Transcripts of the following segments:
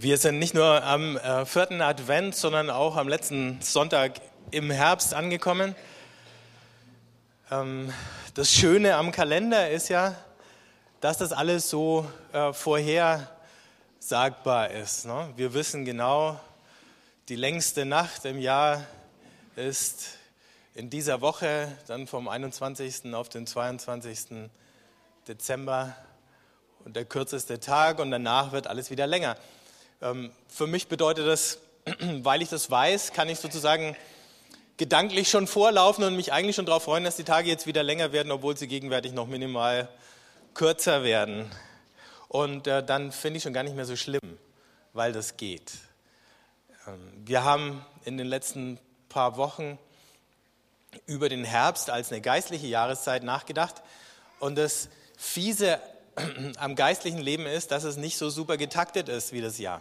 Wir sind nicht nur am äh, vierten Advent, sondern auch am letzten Sonntag im Herbst angekommen. Ähm, das Schöne am Kalender ist ja, dass das alles so äh, vorhersagbar ist. Ne? Wir wissen genau, die längste Nacht im Jahr ist in dieser Woche, dann vom 21. auf den 22. Dezember und der kürzeste Tag und danach wird alles wieder länger. Ähm, für mich bedeutet das, weil ich das weiß, kann ich sozusagen gedanklich schon vorlaufen und mich eigentlich schon darauf freuen, dass die Tage jetzt wieder länger werden, obwohl sie gegenwärtig noch minimal kürzer werden. Und äh, dann finde ich schon gar nicht mehr so schlimm, weil das geht. Ähm, wir haben in den letzten paar Wochen über den Herbst als eine geistliche Jahreszeit nachgedacht. Und das Fiese am geistlichen Leben ist, dass es nicht so super getaktet ist wie das Jahr.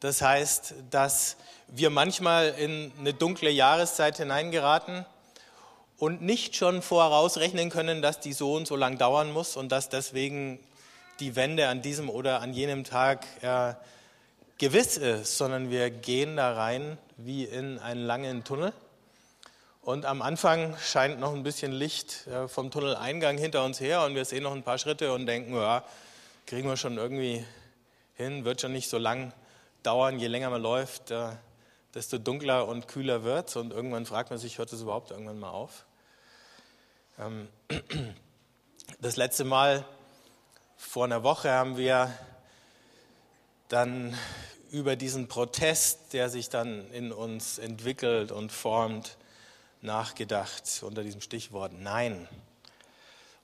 Das heißt, dass wir manchmal in eine dunkle Jahreszeit hineingeraten und nicht schon vorausrechnen können, dass die so und so lang dauern muss und dass deswegen die Wende an diesem oder an jenem Tag äh, gewiss ist, sondern wir gehen da rein wie in einen langen Tunnel und am Anfang scheint noch ein bisschen Licht äh, vom Tunneleingang hinter uns her und wir sehen noch ein paar Schritte und denken, ja, kriegen wir schon irgendwie hin, wird schon nicht so lang dauern. Je länger man läuft, äh, desto dunkler und kühler wird es und irgendwann fragt man sich, hört es überhaupt irgendwann mal auf? Ähm, das letzte Mal vor einer Woche haben wir dann über diesen Protest, der sich dann in uns entwickelt und formt, nachgedacht unter diesem Stichwort Nein.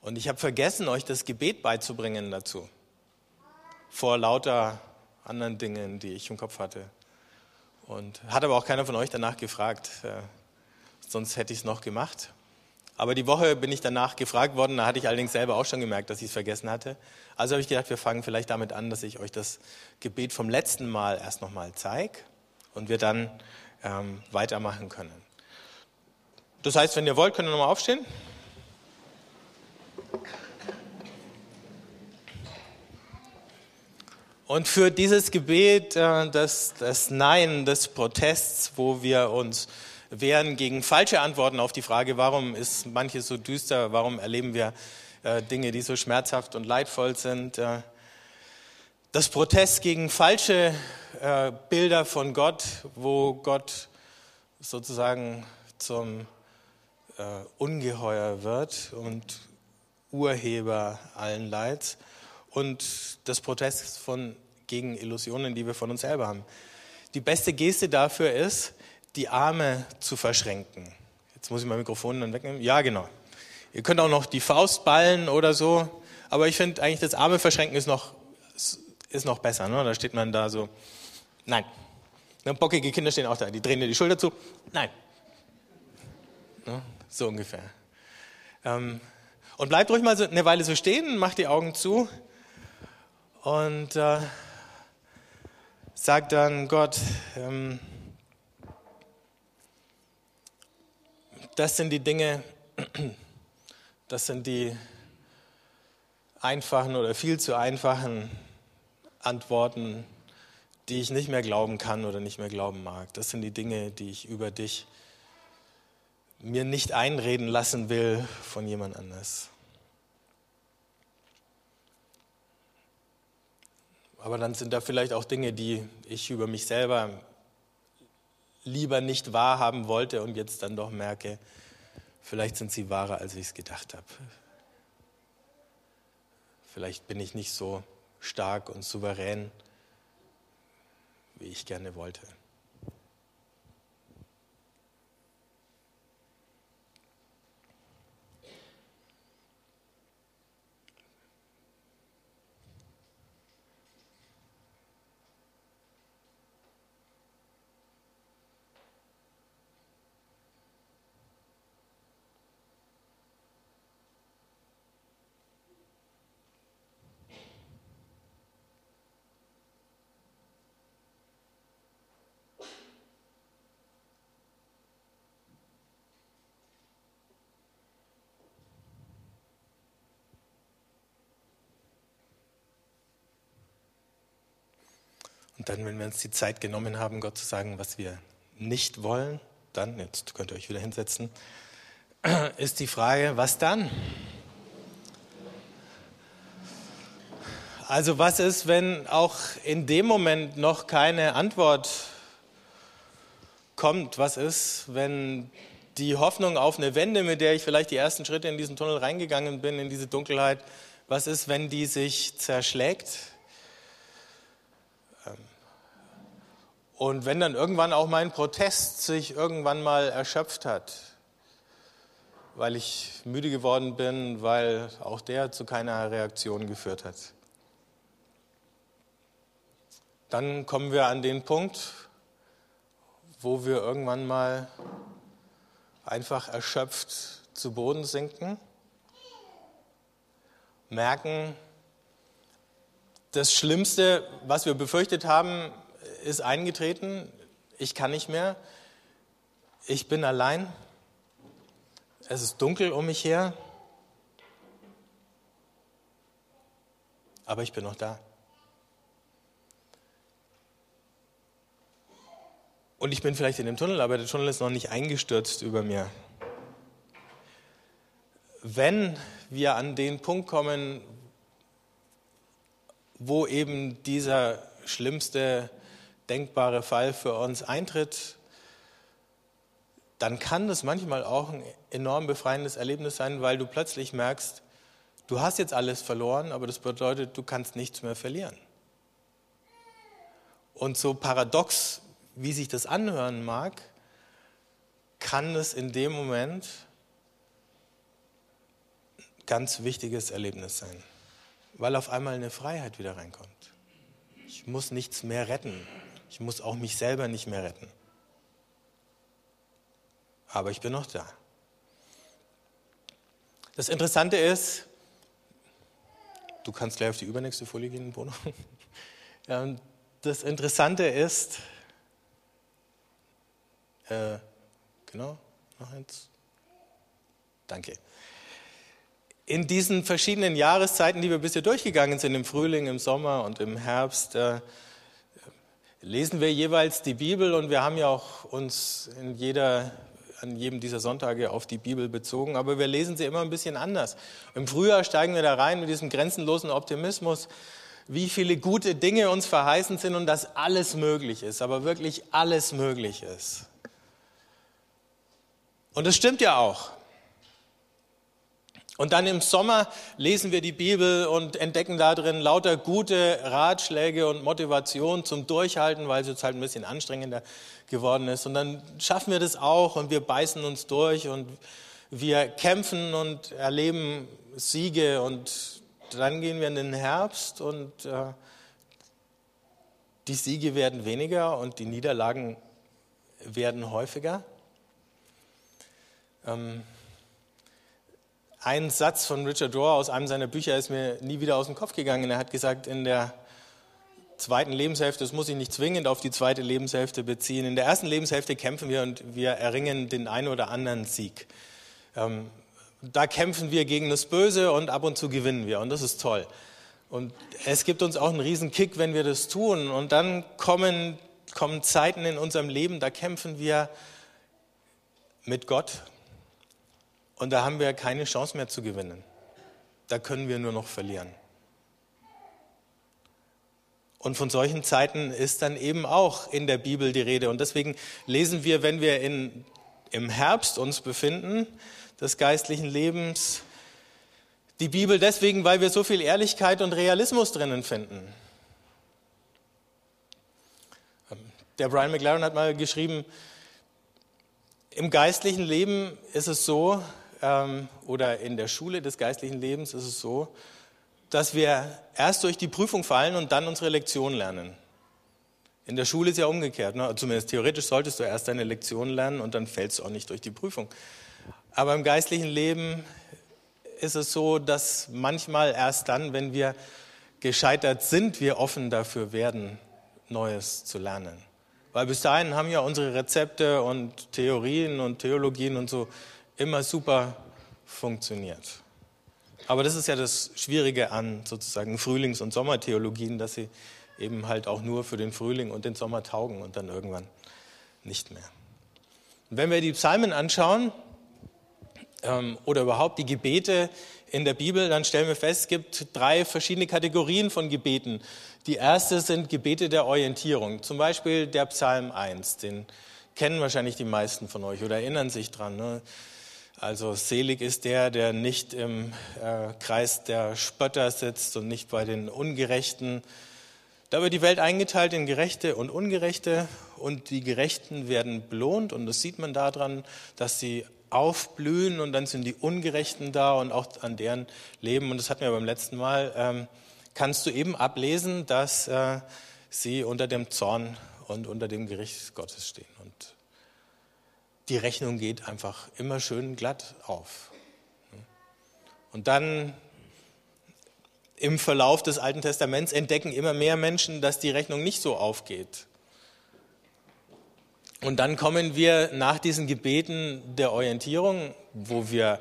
Und ich habe vergessen, euch das Gebet beizubringen dazu, vor lauter anderen Dingen, die ich im Kopf hatte. Und hat aber auch keiner von euch danach gefragt, äh, sonst hätte ich es noch gemacht. Aber die Woche bin ich danach gefragt worden, da hatte ich allerdings selber auch schon gemerkt, dass ich es vergessen hatte. Also habe ich gedacht, wir fangen vielleicht damit an, dass ich euch das Gebet vom letzten Mal erst nochmal zeige und wir dann ähm, weitermachen können. Das heißt, wenn ihr wollt, könnt ihr nochmal aufstehen. Und für dieses Gebet, äh, das, das Nein des Protests, wo wir uns wehren gegen falsche Antworten auf die Frage, warum ist manches so düster, warum erleben wir äh, Dinge, die so schmerzhaft und leidvoll sind. Äh, das Protest gegen falsche Bilder von Gott, wo Gott sozusagen zum äh, ungeheuer wird und Urheber allen Leids und des Protests von, gegen Illusionen, die wir von uns selber haben. Die beste Geste dafür ist, die Arme zu verschränken. Jetzt muss ich mein Mikrofon dann wegnehmen. Ja, genau. Ihr könnt auch noch die Faust ballen oder so, aber ich finde eigentlich das Arme verschränken ist noch, ist noch besser. Ne? Da steht man da so, nein. Bockige Kinder stehen auch da, die drehen dir die Schulter zu. Nein. Ne? So ungefähr. Ähm, und bleibt ruhig mal so eine Weile so stehen, macht die Augen zu und äh, sagt dann Gott, ähm, das sind die Dinge, das sind die einfachen oder viel zu einfachen Antworten, die ich nicht mehr glauben kann oder nicht mehr glauben mag. Das sind die Dinge, die ich über dich mir nicht einreden lassen will von jemand anders. Aber dann sind da vielleicht auch Dinge, die ich über mich selber lieber nicht wahrhaben wollte und jetzt dann doch merke, vielleicht sind sie wahrer, als ich es gedacht habe. Vielleicht bin ich nicht so stark und souverän, wie ich gerne wollte. Dann, wenn wir uns die Zeit genommen haben, Gott zu sagen, was wir nicht wollen, dann, jetzt könnt ihr euch wieder hinsetzen, ist die Frage, was dann? Also was ist, wenn auch in dem Moment noch keine Antwort kommt? Was ist, wenn die Hoffnung auf eine Wende, mit der ich vielleicht die ersten Schritte in diesen Tunnel reingegangen bin, in diese Dunkelheit, was ist, wenn die sich zerschlägt? Und wenn dann irgendwann auch mein Protest sich irgendwann mal erschöpft hat, weil ich müde geworden bin, weil auch der zu keiner Reaktion geführt hat. Dann kommen wir an den Punkt, wo wir irgendwann mal einfach erschöpft zu Boden sinken, merken, das Schlimmste, was wir befürchtet haben, ist eingetreten. Ich kann nicht mehr. Ich bin allein. Es ist dunkel um mich her. Aber ich bin noch da. Und ich bin vielleicht in dem Tunnel, aber der Tunnel ist noch nicht eingestürzt über mir. Wenn wir an den Punkt kommen, wo eben dieser schlimmste denkbare Fall für uns eintritt, dann kann das manchmal auch ein enorm befreiendes Erlebnis sein, weil du plötzlich merkst, du hast jetzt alles verloren, aber das bedeutet, du kannst nichts mehr verlieren. Und so paradox wie sich das anhören mag, kann es in dem Moment ein ganz wichtiges Erlebnis sein, weil auf einmal eine Freiheit wieder reinkommt. Ich muss nichts mehr retten. Ich muss auch mich selber nicht mehr retten. Aber ich bin noch da. Das Interessante ist, du kannst gleich auf die übernächste Folie gehen, Bono. Das Interessante ist, äh, genau, noch eins. Danke. In diesen verschiedenen Jahreszeiten, die wir bisher durchgegangen sind, im Frühling, im Sommer und im Herbst, äh, lesen wir jeweils die Bibel und wir haben ja auch uns in jeder, an jedem dieser Sonntage auf die Bibel bezogen, aber wir lesen sie immer ein bisschen anders. Im Frühjahr steigen wir da rein mit diesem grenzenlosen Optimismus, wie viele gute Dinge uns verheißen sind und dass alles möglich ist, aber wirklich alles möglich ist. Und das stimmt ja auch. Und dann im Sommer lesen wir die Bibel und entdecken da drin lauter gute Ratschläge und Motivation zum Durchhalten, weil es jetzt halt ein bisschen anstrengender geworden ist. Und dann schaffen wir das auch und wir beißen uns durch und wir kämpfen und erleben Siege und dann gehen wir in den Herbst und äh, die Siege werden weniger und die Niederlagen werden häufiger. Ähm, ein Satz von Richard Rohr aus einem seiner Bücher ist mir nie wieder aus dem Kopf gegangen. Er hat gesagt, in der zweiten Lebenshälfte, das muss ich nicht zwingend auf die zweite Lebenshälfte beziehen, in der ersten Lebenshälfte kämpfen wir und wir erringen den einen oder anderen Sieg. Ähm, da kämpfen wir gegen das Böse und ab und zu gewinnen wir und das ist toll. Und es gibt uns auch einen riesen Kick, wenn wir das tun. Und dann kommen, kommen Zeiten in unserem Leben, da kämpfen wir mit Gott, und da haben wir keine Chance mehr zu gewinnen. Da können wir nur noch verlieren. Und von solchen Zeiten ist dann eben auch in der Bibel die Rede. Und deswegen lesen wir, wenn wir in, im Herbst uns befinden, des geistlichen Lebens, die Bibel deswegen, weil wir so viel Ehrlichkeit und Realismus drinnen finden. Der Brian McLaren hat mal geschrieben, im geistlichen Leben ist es so, ähm, oder in der Schule des geistlichen Lebens ist es so, dass wir erst durch die Prüfung fallen und dann unsere Lektion lernen. In der Schule ist ja umgekehrt. Ne? Zumindest theoretisch solltest du erst deine Lektion lernen und dann fällst du auch nicht durch die Prüfung. Aber im geistlichen Leben ist es so, dass manchmal erst dann, wenn wir gescheitert sind, wir offen dafür werden, Neues zu lernen. Weil bis dahin haben ja unsere Rezepte und Theorien und Theologien und so immer super funktioniert. Aber das ist ja das Schwierige an sozusagen Frühlings- und Sommertheologien, dass sie eben halt auch nur für den Frühling und den Sommer taugen und dann irgendwann nicht mehr. Und wenn wir die Psalmen anschauen ähm, oder überhaupt die Gebete in der Bibel, dann stellen wir fest, es gibt drei verschiedene Kategorien von Gebeten. Die erste sind Gebete der Orientierung, zum Beispiel der Psalm 1, den kennen wahrscheinlich die meisten von euch oder erinnern sich dran. Ne? Also selig ist der, der nicht im äh, Kreis der Spötter sitzt und nicht bei den Ungerechten. Da wird die Welt eingeteilt in Gerechte und Ungerechte und die Gerechten werden belohnt und das sieht man daran, dass sie aufblühen und dann sind die Ungerechten da und auch an deren Leben, und das hatten wir beim letzten Mal, ähm, kannst du eben ablesen, dass äh, sie unter dem Zorn und unter dem Gericht Gottes stehen. Und die Rechnung geht einfach immer schön glatt auf. Und dann im Verlauf des Alten Testaments entdecken immer mehr Menschen, dass die Rechnung nicht so aufgeht. Und dann kommen wir nach diesen Gebeten der Orientierung, wo wir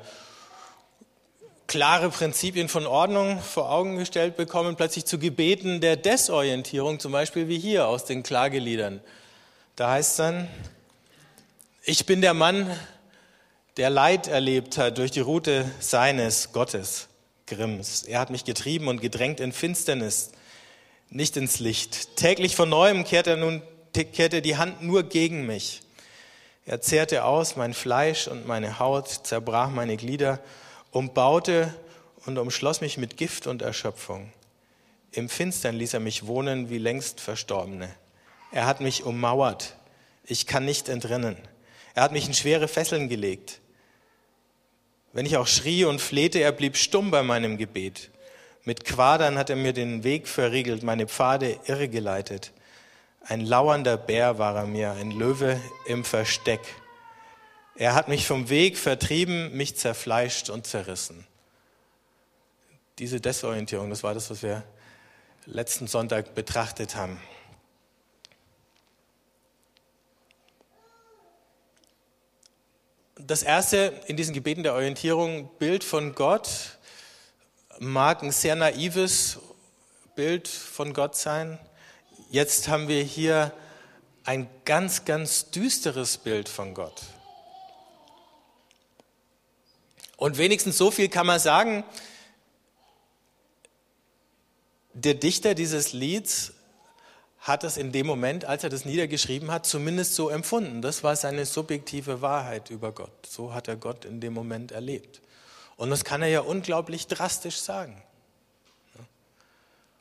klare Prinzipien von Ordnung vor Augen gestellt bekommen, plötzlich zu Gebeten der Desorientierung, zum Beispiel wie hier aus den Klageliedern. Da heißt es dann, ich bin der Mann, der Leid erlebt hat durch die Route seines Gottes, Grimms. Er hat mich getrieben und gedrängt in Finsternis, nicht ins Licht. Täglich von neuem kehrt er nun kehrte die Hand nur gegen mich. Er zehrte aus mein Fleisch und meine Haut, zerbrach meine Glieder, umbaute und umschloss mich mit Gift und Erschöpfung. Im Finstern ließ er mich wohnen wie längst Verstorbene. Er hat mich ummauert. Ich kann nicht entrinnen. Er hat mich in schwere Fesseln gelegt. Wenn ich auch schrie und flehte, er blieb stumm bei meinem Gebet. Mit Quadern hat er mir den Weg verriegelt, meine Pfade irregeleitet. Ein lauernder Bär war er mir, ein Löwe im Versteck. Er hat mich vom Weg vertrieben, mich zerfleischt und zerrissen. Diese Desorientierung, das war das, was wir letzten Sonntag betrachtet haben. Das erste in diesen Gebeten der Orientierung, Bild von Gott, mag ein sehr naives Bild von Gott sein. Jetzt haben wir hier ein ganz, ganz düsteres Bild von Gott. Und wenigstens so viel kann man sagen, der Dichter dieses Lieds hat es in dem Moment, als er das niedergeschrieben hat, zumindest so empfunden. Das war seine subjektive Wahrheit über Gott. So hat er Gott in dem Moment erlebt. Und das kann er ja unglaublich drastisch sagen.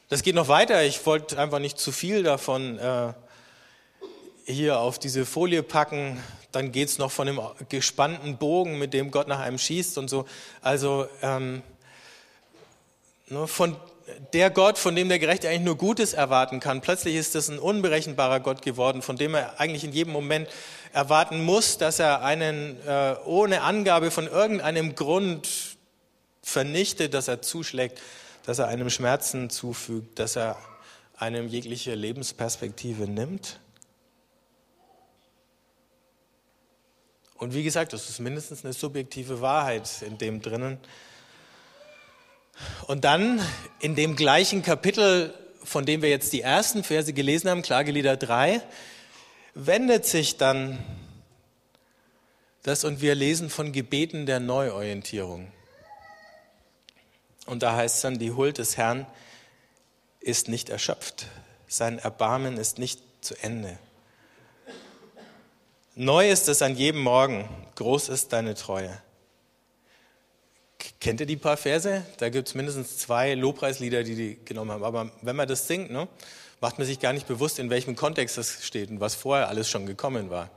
Das geht noch weiter. Ich wollte einfach nicht zu viel davon äh, hier auf diese Folie packen. Dann geht es noch von dem gespannten Bogen, mit dem Gott nach einem schießt und so. Also ähm, von der Gott, von dem der Gerechte eigentlich nur Gutes erwarten kann, plötzlich ist das ein unberechenbarer Gott geworden, von dem er eigentlich in jedem Moment erwarten muss, dass er einen äh, ohne Angabe von irgendeinem Grund vernichtet, dass er zuschlägt, dass er einem Schmerzen zufügt, dass er einem jegliche Lebensperspektive nimmt. Und wie gesagt, das ist mindestens eine subjektive Wahrheit in dem drinnen. Und dann in dem gleichen Kapitel, von dem wir jetzt die ersten Verse gelesen haben, Klagelieder 3, wendet sich dann das und wir lesen von Gebeten der Neuorientierung. Und da heißt es dann, die Huld des Herrn ist nicht erschöpft, sein Erbarmen ist nicht zu Ende. Neu ist es an jedem Morgen, groß ist deine Treue. Kennt ihr die paar Verse? Da gibt es mindestens zwei Lobpreislieder, die die genommen haben. Aber wenn man das singt, ne, macht man sich gar nicht bewusst, in welchem Kontext das steht und was vorher alles schon gekommen war.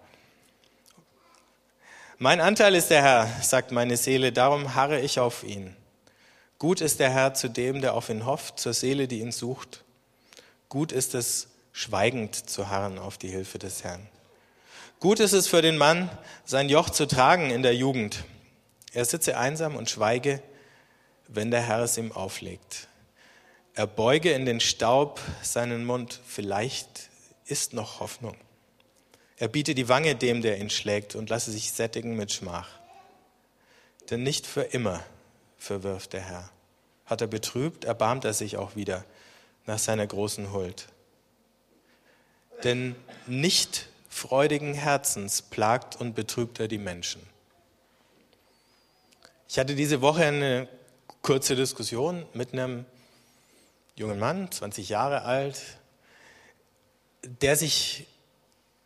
Mein Anteil ist der Herr, sagt meine Seele, darum harre ich auf ihn. Gut ist der Herr zu dem, der auf ihn hofft, zur Seele, die ihn sucht. Gut ist es, schweigend zu harren auf die Hilfe des Herrn. Gut ist es für den Mann, sein Joch zu tragen in der Jugend. Er sitze einsam und schweige, wenn der Herr es ihm auflegt. Er beuge in den Staub seinen Mund, vielleicht ist noch Hoffnung. Er biete die Wange dem, der ihn schlägt, und lasse sich sättigen mit Schmach. Denn nicht für immer verwirft der Herr. Hat er betrübt, erbarmt er sich auch wieder nach seiner großen Huld. denn nicht freudigen Herzens plagt und betrübt er die Menschen. Ich hatte diese Woche eine kurze Diskussion mit einem jungen Mann, 20 Jahre alt, der sich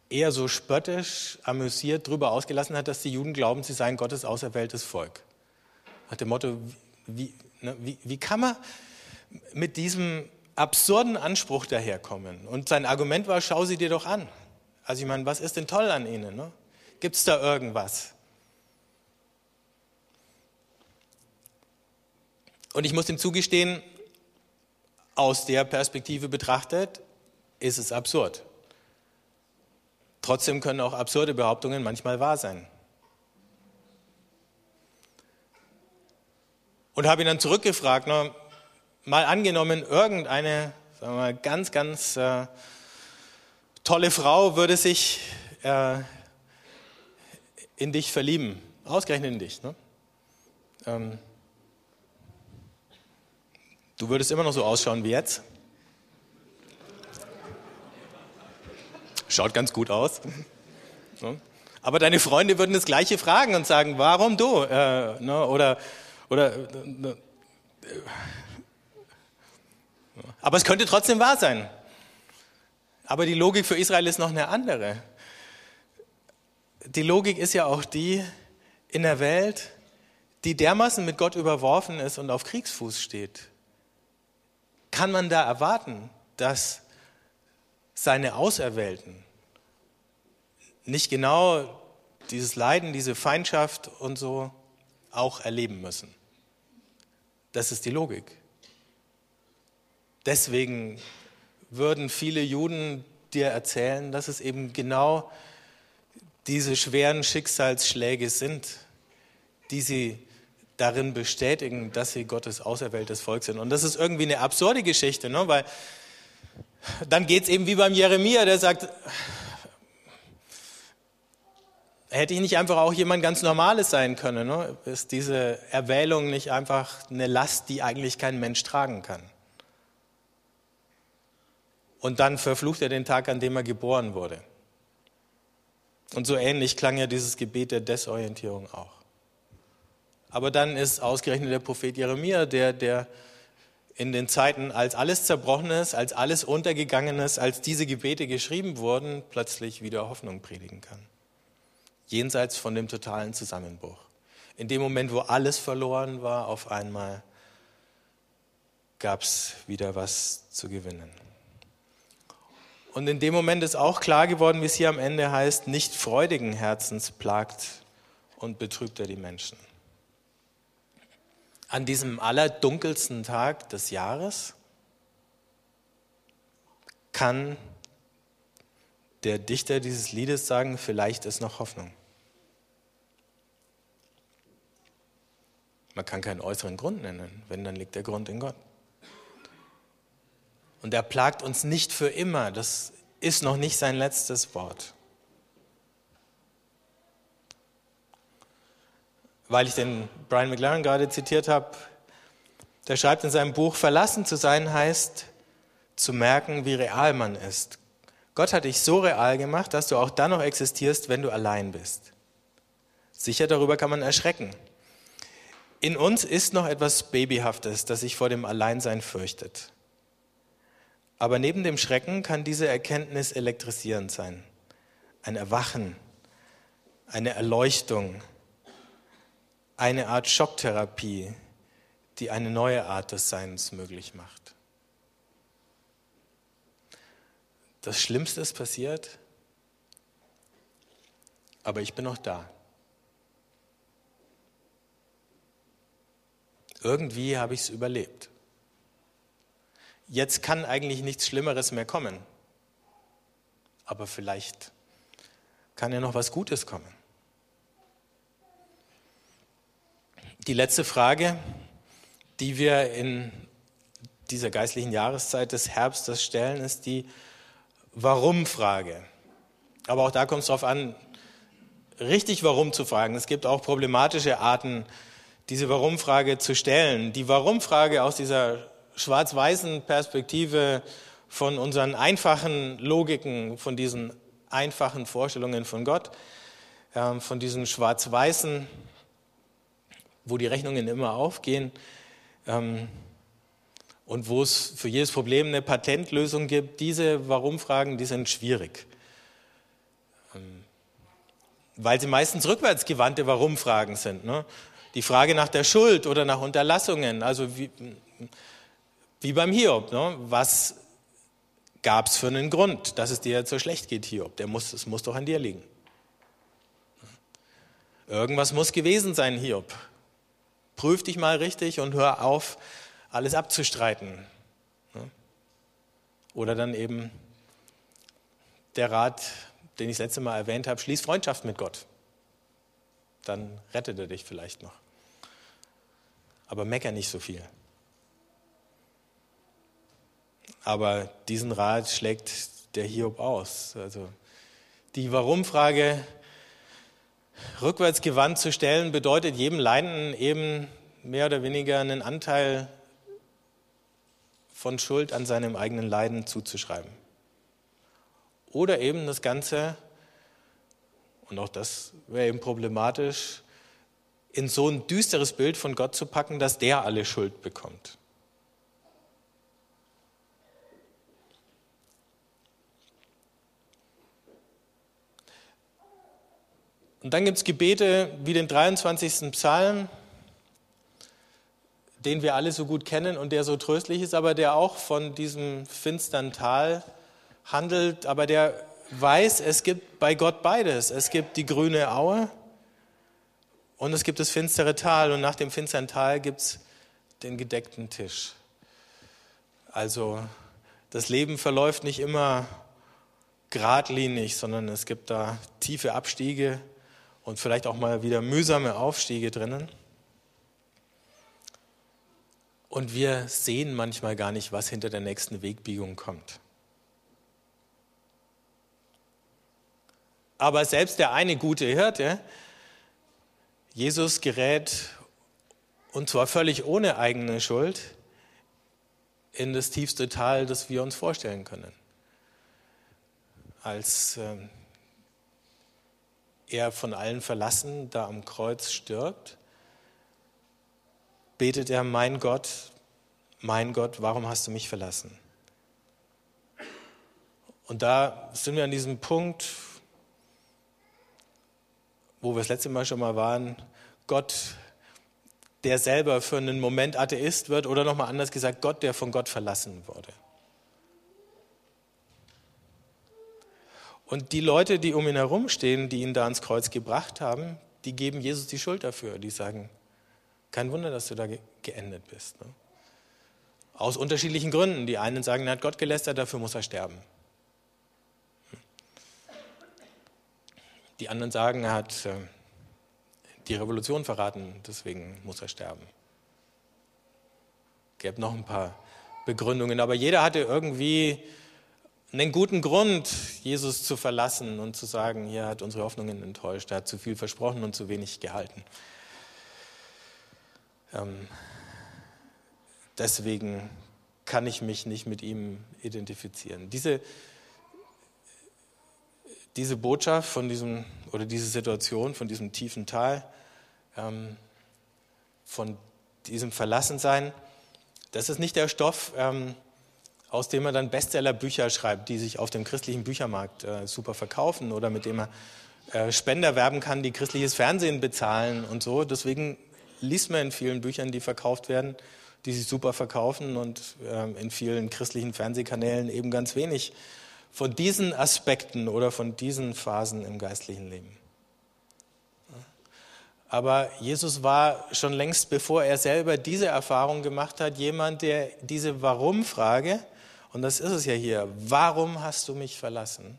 eher so spöttisch, amüsiert darüber ausgelassen hat, dass die Juden glauben, sie seien Gottes auserwähltes Volk. Nach dem Motto, wie, ne, wie, wie kann man mit diesem absurden Anspruch daherkommen? Und sein Argument war, schau sie dir doch an. Also ich meine, was ist denn toll an ihnen? Ne? Gibt es da irgendwas? Und ich muss ihm zugestehen, aus der Perspektive betrachtet, ist es absurd. Trotzdem können auch absurde Behauptungen manchmal wahr sein. Und habe ihn dann zurückgefragt, ne, mal angenommen, irgendeine sagen wir mal, ganz, ganz äh, tolle Frau würde sich äh, in dich verlieben, ausgerechnet in dich. Ne? Ähm, du würdest immer noch so ausschauen wie jetzt. Schaut ganz gut aus. Aber deine Freunde würden das Gleiche fragen und sagen, warum du? Äh, ne? Oder, oder äh, aber es könnte trotzdem wahr sein. Aber die Logik für Israel ist noch eine andere. Die Logik ist ja auch die, in der Welt, die dermaßen mit Gott überworfen ist und auf Kriegsfuß steht, kann man da erwarten, dass seine Auserwählten nicht genau dieses Leiden, diese Feindschaft und so auch erleben müssen. Das ist die Logik. Deswegen würden viele Juden dir erzählen, dass es eben genau diese schweren Schicksalsschläge sind, die sie darin bestätigen, dass sie Gottes auserwähltes Volk sind. Und das ist irgendwie eine absurde Geschichte, ne? weil dann geht es eben wie beim Jeremia, der sagt, hätte ich nicht einfach auch jemand ganz Normales sein können? Ne? Ist diese Erwählung nicht einfach eine Last, die eigentlich kein Mensch tragen kann? Und dann verflucht er den Tag, an dem er geboren wurde. Und so ähnlich klang ja dieses Gebet der Desorientierung auch. Aber dann ist ausgerechnet der Prophet Jeremia, der, der in den Zeiten, als alles zerbrochen ist, als alles untergegangen ist, als diese Gebete geschrieben wurden, plötzlich wieder Hoffnung predigen kann. Jenseits von dem totalen Zusammenbruch. In dem Moment, wo alles verloren war, auf einmal gab es wieder was zu gewinnen. Und in dem Moment ist auch klar geworden, wie es hier am Ende heißt, nicht freudigen Herzens plagt und betrübt er die Menschen. An diesem allerdunkelsten Tag des Jahres kann der Dichter dieses Liedes sagen, vielleicht ist noch Hoffnung. Man kann keinen äußeren Grund nennen, wenn dann liegt der Grund in Gott. Und er plagt uns nicht für immer. Das ist noch nicht sein letztes Wort. Weil ich den Brian McLaren gerade zitiert habe, der schreibt in seinem Buch, verlassen zu sein heißt zu merken, wie real man ist. Gott hat dich so real gemacht, dass du auch dann noch existierst, wenn du allein bist. Sicher darüber kann man erschrecken. In uns ist noch etwas Babyhaftes, das sich vor dem Alleinsein fürchtet. Aber neben dem Schrecken kann diese Erkenntnis elektrisierend sein. Ein Erwachen, eine Erleuchtung, eine Art Schocktherapie, die eine neue Art des Seins möglich macht. Das Schlimmste ist passiert, aber ich bin noch da. Irgendwie habe ich es überlebt jetzt kann eigentlich nichts Schlimmeres mehr kommen. Aber vielleicht kann ja noch was Gutes kommen. Die letzte Frage, die wir in dieser geistlichen Jahreszeit des Herbstes stellen, ist die Warum-Frage. Aber auch da kommt es darauf an, richtig Warum zu fragen. Es gibt auch problematische Arten, diese Warum-Frage zu stellen. Die Warum-Frage aus dieser schwarz-weißen Perspektive von unseren einfachen Logiken, von diesen einfachen Vorstellungen von Gott, ähm, von diesen schwarz-weißen, wo die Rechnungen immer aufgehen ähm, und wo es für jedes Problem eine Patentlösung gibt. Diese Warum-Fragen, die sind schwierig, ähm, weil sie meistens rückwärtsgewandte Warum-Fragen sind. Ne? Die Frage nach der Schuld oder nach Unterlassungen, also wie, wie beim Hiob. Ne? Was gab es für einen Grund, dass es dir so schlecht geht, Hiob? Der muss, es muss doch an dir liegen. Irgendwas muss gewesen sein, Hiob. Prüf dich mal richtig und hör auf, alles abzustreiten. Oder dann eben der Rat, den ich das letzte Mal erwähnt habe, schließ Freundschaft mit Gott. Dann rettet er dich vielleicht noch. Aber mecker nicht so viel. Aber diesen Rat schlägt der Hiob aus. Also die Warum-Frage rückwärts gewandt zu stellen, bedeutet jedem Leidenden eben mehr oder weniger einen Anteil von Schuld an seinem eigenen Leiden zuzuschreiben. Oder eben das Ganze, und auch das wäre eben problematisch, in so ein düsteres Bild von Gott zu packen, dass der alle Schuld bekommt. Und dann gibt es Gebete wie den 23. Psalm, den wir alle so gut kennen und der so tröstlich ist, aber der auch von diesem finstern Tal handelt, aber der weiß, es gibt bei Gott beides. Es gibt die grüne Aue und es gibt das finstere Tal und nach dem finsteren Tal gibt es den gedeckten Tisch. Also das Leben verläuft nicht immer geradlinig, sondern es gibt da tiefe Abstiege und vielleicht auch mal wieder mühsame Aufstiege drinnen. Und wir sehen manchmal gar nicht, was hinter der nächsten Wegbiegung kommt. Aber selbst der eine gute Hirte, Jesus gerät, und zwar völlig ohne eigene Schuld, in das tiefste Tal, das wir uns vorstellen können. Als ähm, er von allen verlassen da am Kreuz stirbt, betet er, mein Gott, mein Gott, warum hast du mich verlassen? Und da sind wir an diesem Punkt, wo wir das letzte Mal schon mal waren, Gott, der selber für einen Moment Atheist wird oder nochmal anders gesagt, Gott, der von Gott verlassen wurde. Und die Leute, die um ihn herumstehen, die ihn da ans Kreuz gebracht haben, die geben Jesus die Schuld dafür. Die sagen, kein Wunder, dass du da geendet bist. Ne? Aus unterschiedlichen Gründen. Die einen sagen, er hat Gott gelästert, dafür muss er sterben. Die anderen sagen, er hat äh, die Revolution verraten, deswegen muss er sterben. Gäbe noch ein paar Begründungen, aber jeder hatte irgendwie einen guten Grund, Jesus zu verlassen und zu sagen, hier hat unsere Hoffnungen enttäuscht, er hat zu viel versprochen und zu wenig gehalten. Ähm, deswegen kann ich mich nicht mit ihm identifizieren. Diese, diese Botschaft von diesem, oder diese Situation von diesem tiefen Tal, ähm, von diesem Verlassensein, das ist nicht der Stoff, ähm, aus dem er dann Bestsellerbücher schreibt, die sich auf dem christlichen Büchermarkt äh, super verkaufen oder mit dem er äh, Spender werben kann, die christliches Fernsehen bezahlen und so. Deswegen liest man in vielen Büchern, die verkauft werden, die sich super verkaufen und äh, in vielen christlichen Fernsehkanälen eben ganz wenig von diesen Aspekten oder von diesen Phasen im geistlichen Leben. Aber Jesus war schon längst, bevor er selber diese Erfahrung gemacht hat, jemand, der diese Warum-Frage und das ist es ja hier. Warum hast du mich verlassen?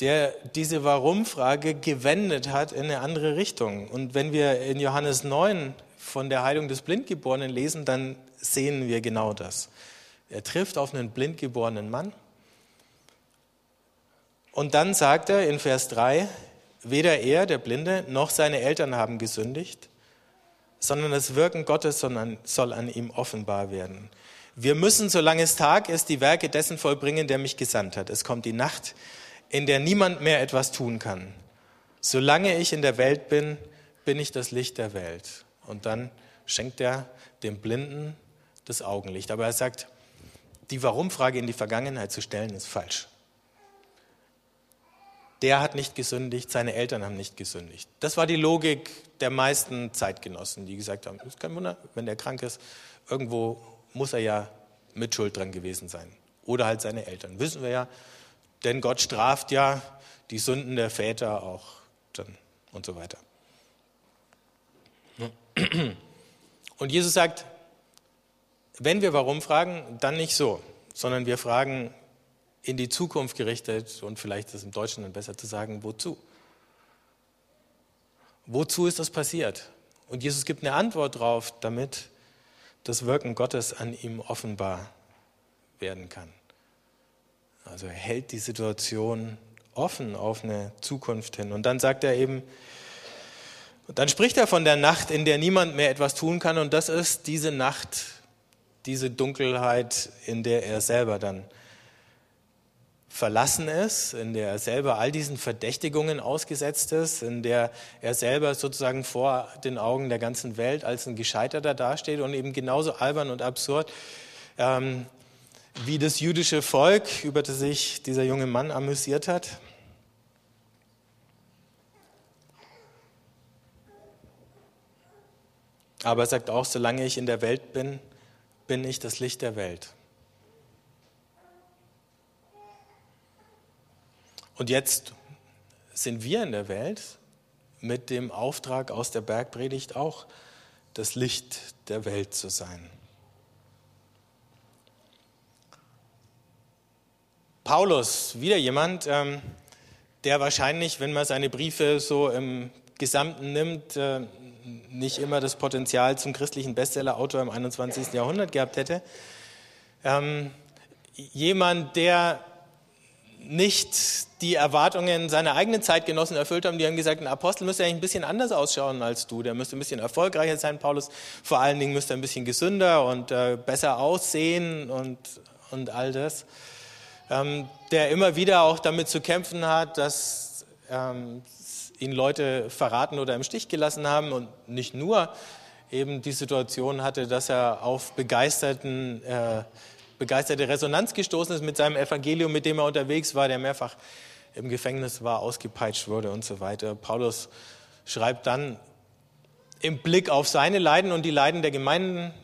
Der diese Warum-Frage gewendet hat in eine andere Richtung. Und wenn wir in Johannes 9 von der Heilung des Blindgeborenen lesen, dann sehen wir genau das. Er trifft auf einen blindgeborenen Mann. Und dann sagt er in Vers 3, weder er, der Blinde, noch seine Eltern haben gesündigt, sondern das Wirken Gottes soll an ihm offenbar werden. Wir müssen, solange es Tag ist, die Werke dessen vollbringen, der mich gesandt hat. Es kommt die Nacht, in der niemand mehr etwas tun kann. Solange ich in der Welt bin, bin ich das Licht der Welt. Und dann schenkt er dem Blinden das Augenlicht. Aber er sagt, die Warum-Frage in die Vergangenheit zu stellen, ist falsch. Der hat nicht gesündigt, seine Eltern haben nicht gesündigt. Das war die Logik der meisten Zeitgenossen, die gesagt haben, ist kein Wunder, wenn der krank ist, irgendwo muss er ja mit Schuld dran gewesen sein. Oder halt seine Eltern. Wissen wir ja, denn Gott straft ja die Sünden der Väter auch dann und so weiter. Und Jesus sagt, wenn wir warum fragen, dann nicht so, sondern wir fragen in die Zukunft gerichtet und vielleicht ist es im Deutschen dann besser zu sagen, wozu? Wozu ist das passiert? Und Jesus gibt eine Antwort drauf, damit das Wirken Gottes an ihm offenbar werden kann. Also er hält die Situation offen auf eine Zukunft hin. Und dann sagt er eben, dann spricht er von der Nacht, in der niemand mehr etwas tun kann. Und das ist diese Nacht, diese Dunkelheit, in der er selber dann verlassen ist, in der er selber all diesen Verdächtigungen ausgesetzt ist, in der er selber sozusagen vor den Augen der ganzen Welt als ein Gescheiterter dasteht und eben genauso albern und absurd ähm, wie das jüdische Volk, über das sich dieser junge Mann amüsiert hat. Aber er sagt auch, solange ich in der Welt bin, bin ich das Licht der Welt. Und jetzt sind wir in der Welt mit dem Auftrag aus der Bergpredigt auch das Licht der Welt zu sein. Paulus, wieder jemand, ähm, der wahrscheinlich, wenn man seine Briefe so im Gesamten nimmt, äh, nicht immer das Potenzial zum christlichen Bestsellerautor im 21. Jahrhundert gehabt hätte. Ähm, jemand, der nicht die Erwartungen seiner eigenen Zeitgenossen erfüllt haben. Die haben gesagt, ein Apostel müsste eigentlich ein bisschen anders ausschauen als du. Der müsste ein bisschen erfolgreicher sein, Paulus. Vor allen Dingen müsste er ein bisschen gesünder und äh, besser aussehen und, und all das. Ähm, der immer wieder auch damit zu kämpfen hat, dass ähm, ihn Leute verraten oder im Stich gelassen haben und nicht nur eben die Situation hatte, dass er auf begeisterten äh, begeisterte Resonanz gestoßen ist mit seinem Evangelium, mit dem er unterwegs war, der mehrfach im Gefängnis war, ausgepeitscht wurde und so weiter. Paulus schreibt dann im Blick auf seine Leiden und die Leiden der Gemeinden,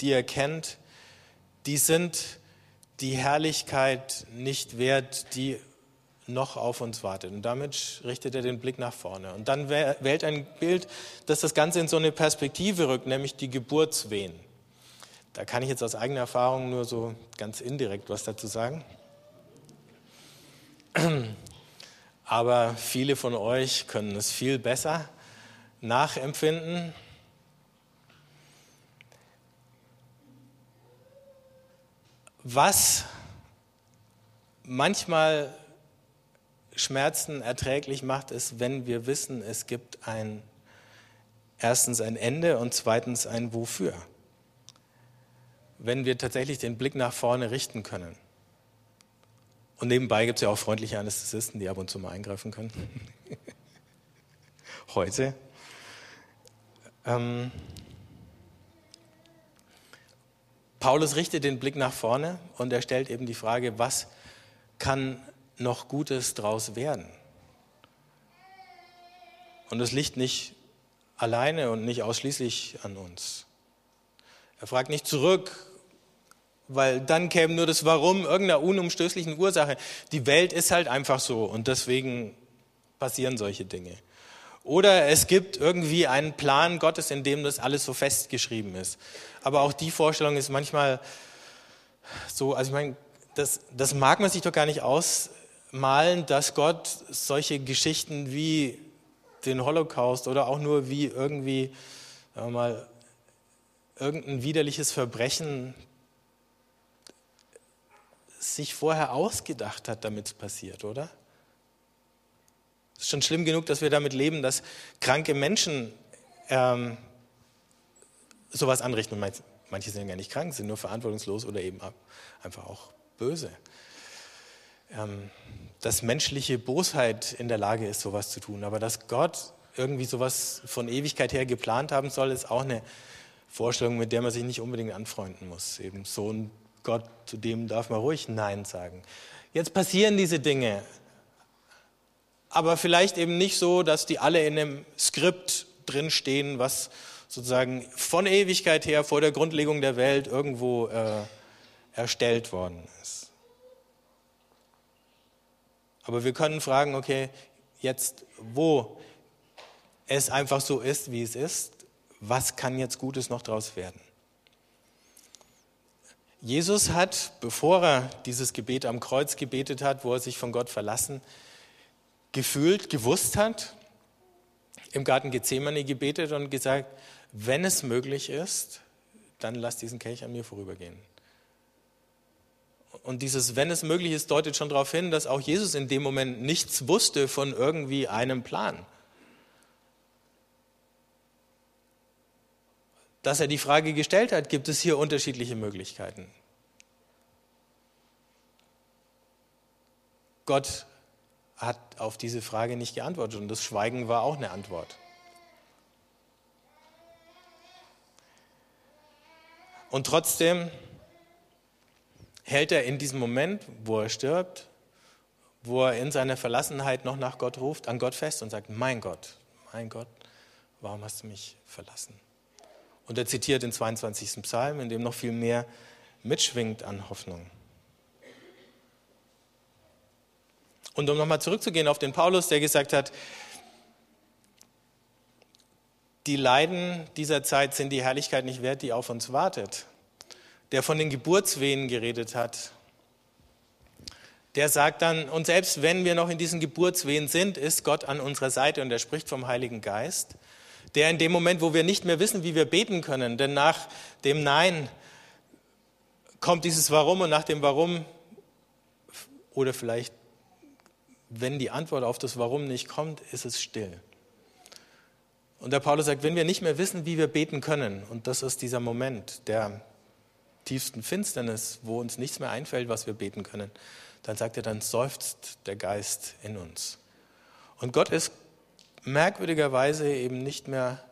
die er kennt, die sind die Herrlichkeit nicht wert, die noch auf uns wartet. Und damit richtet er den Blick nach vorne. Und dann wählt ein Bild, das das Ganze in so eine Perspektive rückt, nämlich die Geburtswehen. Da kann ich jetzt aus eigener Erfahrung nur so ganz indirekt was dazu sagen. Aber viele von euch können es viel besser nachempfinden. Was manchmal Schmerzen erträglich macht, ist, wenn wir wissen, es gibt ein, erstens ein Ende und zweitens ein Wofür wenn wir tatsächlich den Blick nach vorne richten können. Und nebenbei gibt es ja auch freundliche Anästhesisten, die ab und zu mal eingreifen können. Heute. Ähm, Paulus richtet den Blick nach vorne und er stellt eben die Frage, was kann noch Gutes draus werden? Und es liegt nicht alleine und nicht ausschließlich an uns. Er fragt nicht zurück, weil dann käme nur das Warum irgendeiner unumstößlichen Ursache. Die Welt ist halt einfach so und deswegen passieren solche Dinge. Oder es gibt irgendwie einen Plan Gottes, in dem das alles so festgeschrieben ist. Aber auch die Vorstellung ist manchmal so, also ich meine, das, das mag man sich doch gar nicht ausmalen, dass Gott solche Geschichten wie den Holocaust oder auch nur wie irgendwie mal irgendein widerliches Verbrechen sich vorher ausgedacht hat, damit es passiert, oder? Es ist schon schlimm genug, dass wir damit leben, dass kranke Menschen ähm, sowas anrichten. Manche sind ja gar nicht krank, sind nur verantwortungslos oder eben einfach auch böse. Ähm, dass menschliche Bosheit in der Lage ist, sowas zu tun. Aber dass Gott irgendwie sowas von Ewigkeit her geplant haben soll, ist auch eine Vorstellung, mit der man sich nicht unbedingt anfreunden muss. Eben so ein Gott, zu dem darf man ruhig Nein sagen. Jetzt passieren diese Dinge, aber vielleicht eben nicht so, dass die alle in einem Skript drinstehen, was sozusagen von Ewigkeit her vor der Grundlegung der Welt irgendwo äh, erstellt worden ist. Aber wir können fragen, okay, jetzt wo es einfach so ist, wie es ist, was kann jetzt Gutes noch daraus werden? Jesus hat, bevor er dieses Gebet am Kreuz gebetet hat, wo er sich von Gott verlassen, gefühlt, gewusst hat, im Garten Gethsemane gebetet und gesagt, wenn es möglich ist, dann lass diesen Kelch an mir vorübergehen. Und dieses, wenn es möglich ist, deutet schon darauf hin, dass auch Jesus in dem Moment nichts wusste von irgendwie einem Plan. Dass er die Frage gestellt hat, gibt es hier unterschiedliche Möglichkeiten. Gott hat auf diese Frage nicht geantwortet und das Schweigen war auch eine Antwort. Und trotzdem hält er in diesem Moment, wo er stirbt, wo er in seiner Verlassenheit noch nach Gott ruft, an Gott fest und sagt, mein Gott, mein Gott, warum hast du mich verlassen? Und er zitiert den 22. Psalm, in dem noch viel mehr mitschwingt an Hoffnung. Und um nochmal zurückzugehen auf den Paulus, der gesagt hat, die Leiden dieser Zeit sind die Herrlichkeit nicht wert, die auf uns wartet der von den Geburtswehen geredet hat, der sagt dann, und selbst wenn wir noch in diesen Geburtswehen sind, ist Gott an unserer Seite und er spricht vom Heiligen Geist, der in dem Moment, wo wir nicht mehr wissen, wie wir beten können, denn nach dem Nein kommt dieses Warum und nach dem Warum oder vielleicht, wenn die Antwort auf das Warum nicht kommt, ist es still. Und der Paulus sagt, wenn wir nicht mehr wissen, wie wir beten können, und das ist dieser Moment, der tiefsten Finsternis, wo uns nichts mehr einfällt, was wir beten können, dann sagt er, dann seufzt der Geist in uns. Und Gott ist merkwürdigerweise eben nicht mehr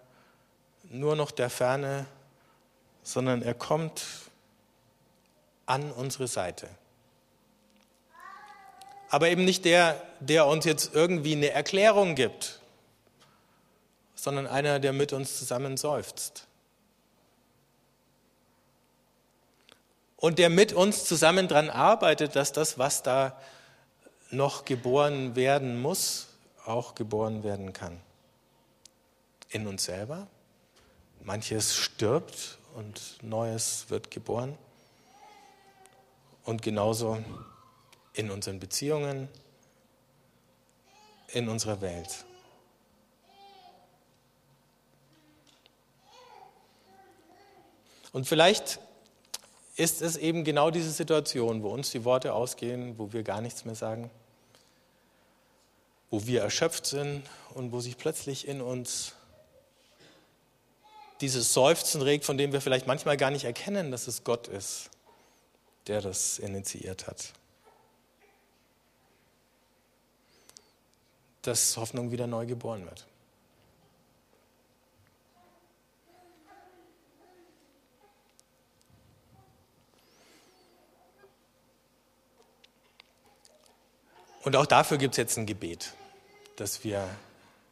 nur noch der Ferne, sondern er kommt an unsere Seite. Aber eben nicht der, der uns jetzt irgendwie eine Erklärung gibt, sondern einer, der mit uns zusammen seufzt. und der mit uns zusammen daran arbeitet, dass das, was da noch geboren werden muss, auch geboren werden kann. In uns selber. Manches stirbt und Neues wird geboren. Und genauso in unseren Beziehungen, in unserer Welt. Und vielleicht ist es eben genau diese Situation, wo uns die Worte ausgehen, wo wir gar nichts mehr sagen, wo wir erschöpft sind und wo sich plötzlich in uns dieses Seufzen regt, von dem wir vielleicht manchmal gar nicht erkennen, dass es Gott ist, der das initiiert hat. Dass Hoffnung wieder neu geboren wird. Und auch dafür gibt es jetzt ein Gebet, das wir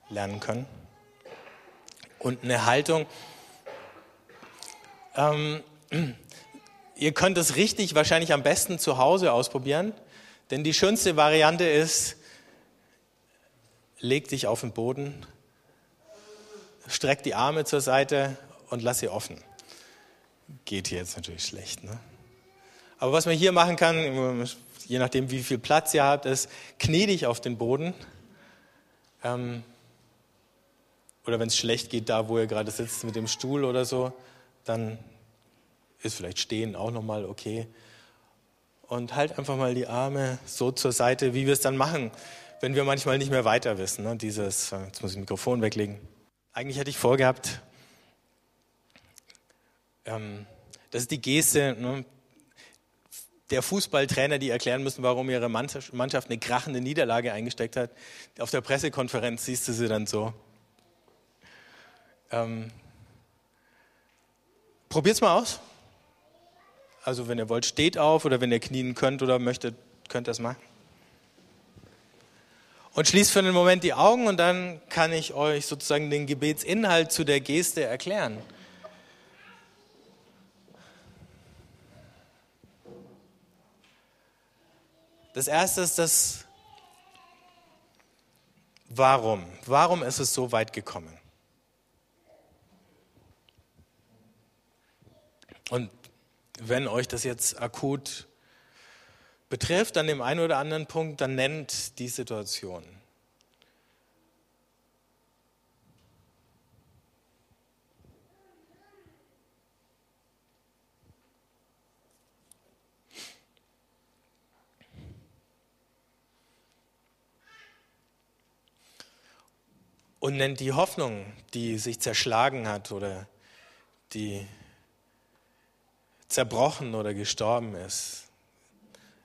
lernen können. Und eine Haltung. Ähm, ihr könnt es richtig wahrscheinlich am besten zu Hause ausprobieren, denn die schönste Variante ist, leg dich auf den Boden, streck die Arme zur Seite und lass sie offen. Geht hier jetzt natürlich schlecht. Ne? Aber was man hier machen kann, je nachdem, wie viel Platz ihr habt, ist, knie dich auf den Boden. Ähm, oder wenn es schlecht geht, da, wo ihr gerade sitzt, mit dem Stuhl oder so, dann ist vielleicht Stehen auch nochmal okay. Und halt einfach mal die Arme so zur Seite, wie wir es dann machen, wenn wir manchmal nicht mehr weiter wissen. Ne? Dieses, äh, jetzt muss ich das Mikrofon weglegen. Eigentlich hatte ich vorgehabt, ähm, Das ist die Geste ne? Der Fußballtrainer, die erklären müssen, warum ihre Mannschaft eine krachende Niederlage eingesteckt hat. Auf der Pressekonferenz siehst du sie dann so. Ähm, es mal aus. Also wenn ihr wollt, steht auf oder wenn ihr knien könnt oder möchtet, könnt ihr das machen. Und schließt für einen Moment die Augen und dann kann ich euch sozusagen den Gebetsinhalt zu der Geste erklären. Das erste ist das Warum. Warum ist es so weit gekommen? Und wenn euch das jetzt akut betrifft, an dem einen oder anderen Punkt, dann nennt die Situation. Und nennt die Hoffnung, die sich zerschlagen hat oder die zerbrochen oder gestorben ist.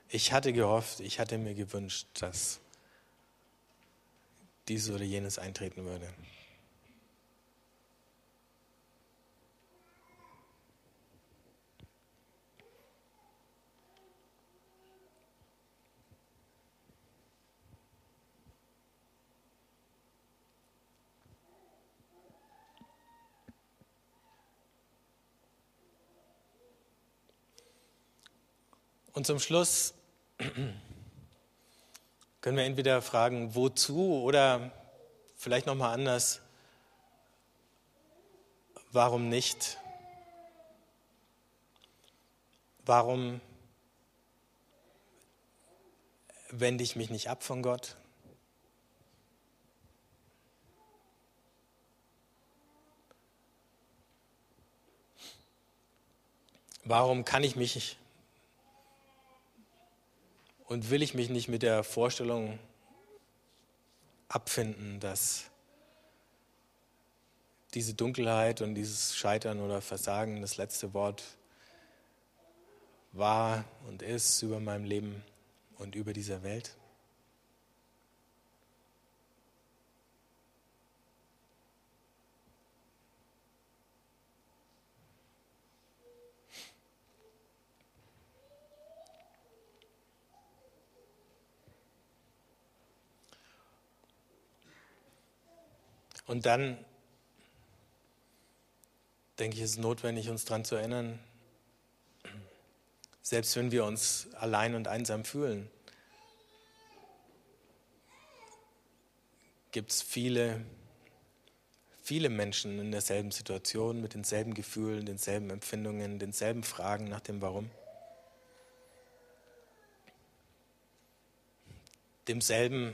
Ich hatte gehofft, ich hatte mir gewünscht, dass dieses oder jenes eintreten würde. Und zum Schluss können wir entweder fragen, wozu oder vielleicht nochmal anders, warum nicht? Warum wende ich mich nicht ab von Gott? Warum kann ich mich und will ich mich nicht mit der Vorstellung abfinden, dass diese Dunkelheit und dieses Scheitern oder Versagen das letzte Wort war und ist über meinem Leben und über dieser Welt? Und dann denke ich, ist es notwendig, uns daran zu erinnern, selbst wenn wir uns allein und einsam fühlen, gibt es viele, viele Menschen in derselben Situation, mit denselben Gefühlen, denselben Empfindungen, denselben Fragen nach dem Warum. Demselben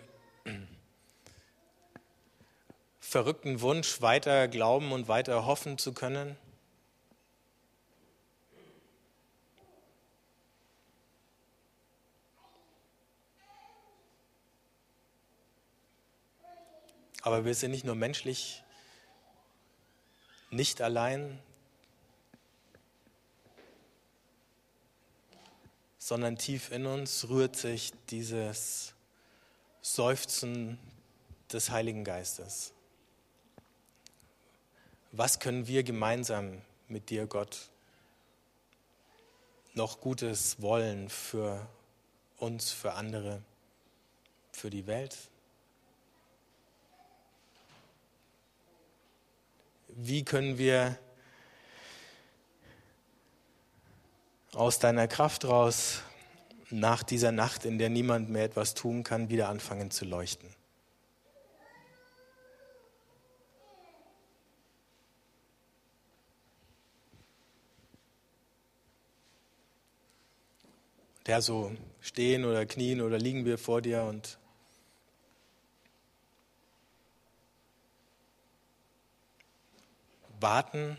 verrückten Wunsch, weiter glauben und weiter hoffen zu können? Aber wir sind nicht nur menschlich nicht allein, sondern tief in uns rührt sich dieses Seufzen des Heiligen Geistes. Was können wir gemeinsam mit dir, Gott, noch Gutes wollen für uns, für andere, für die Welt? Wie können wir aus deiner Kraft raus nach dieser Nacht, in der niemand mehr etwas tun kann, wieder anfangen zu leuchten? Herr, so stehen oder knien oder liegen wir vor dir und warten,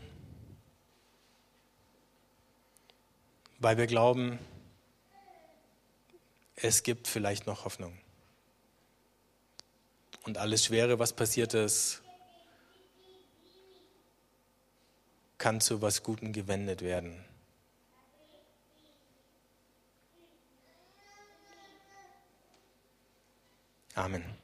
weil wir glauben, es gibt vielleicht noch Hoffnung. Und alles Schwere, was passiert ist, kann zu was Gutem gewendet werden Amen.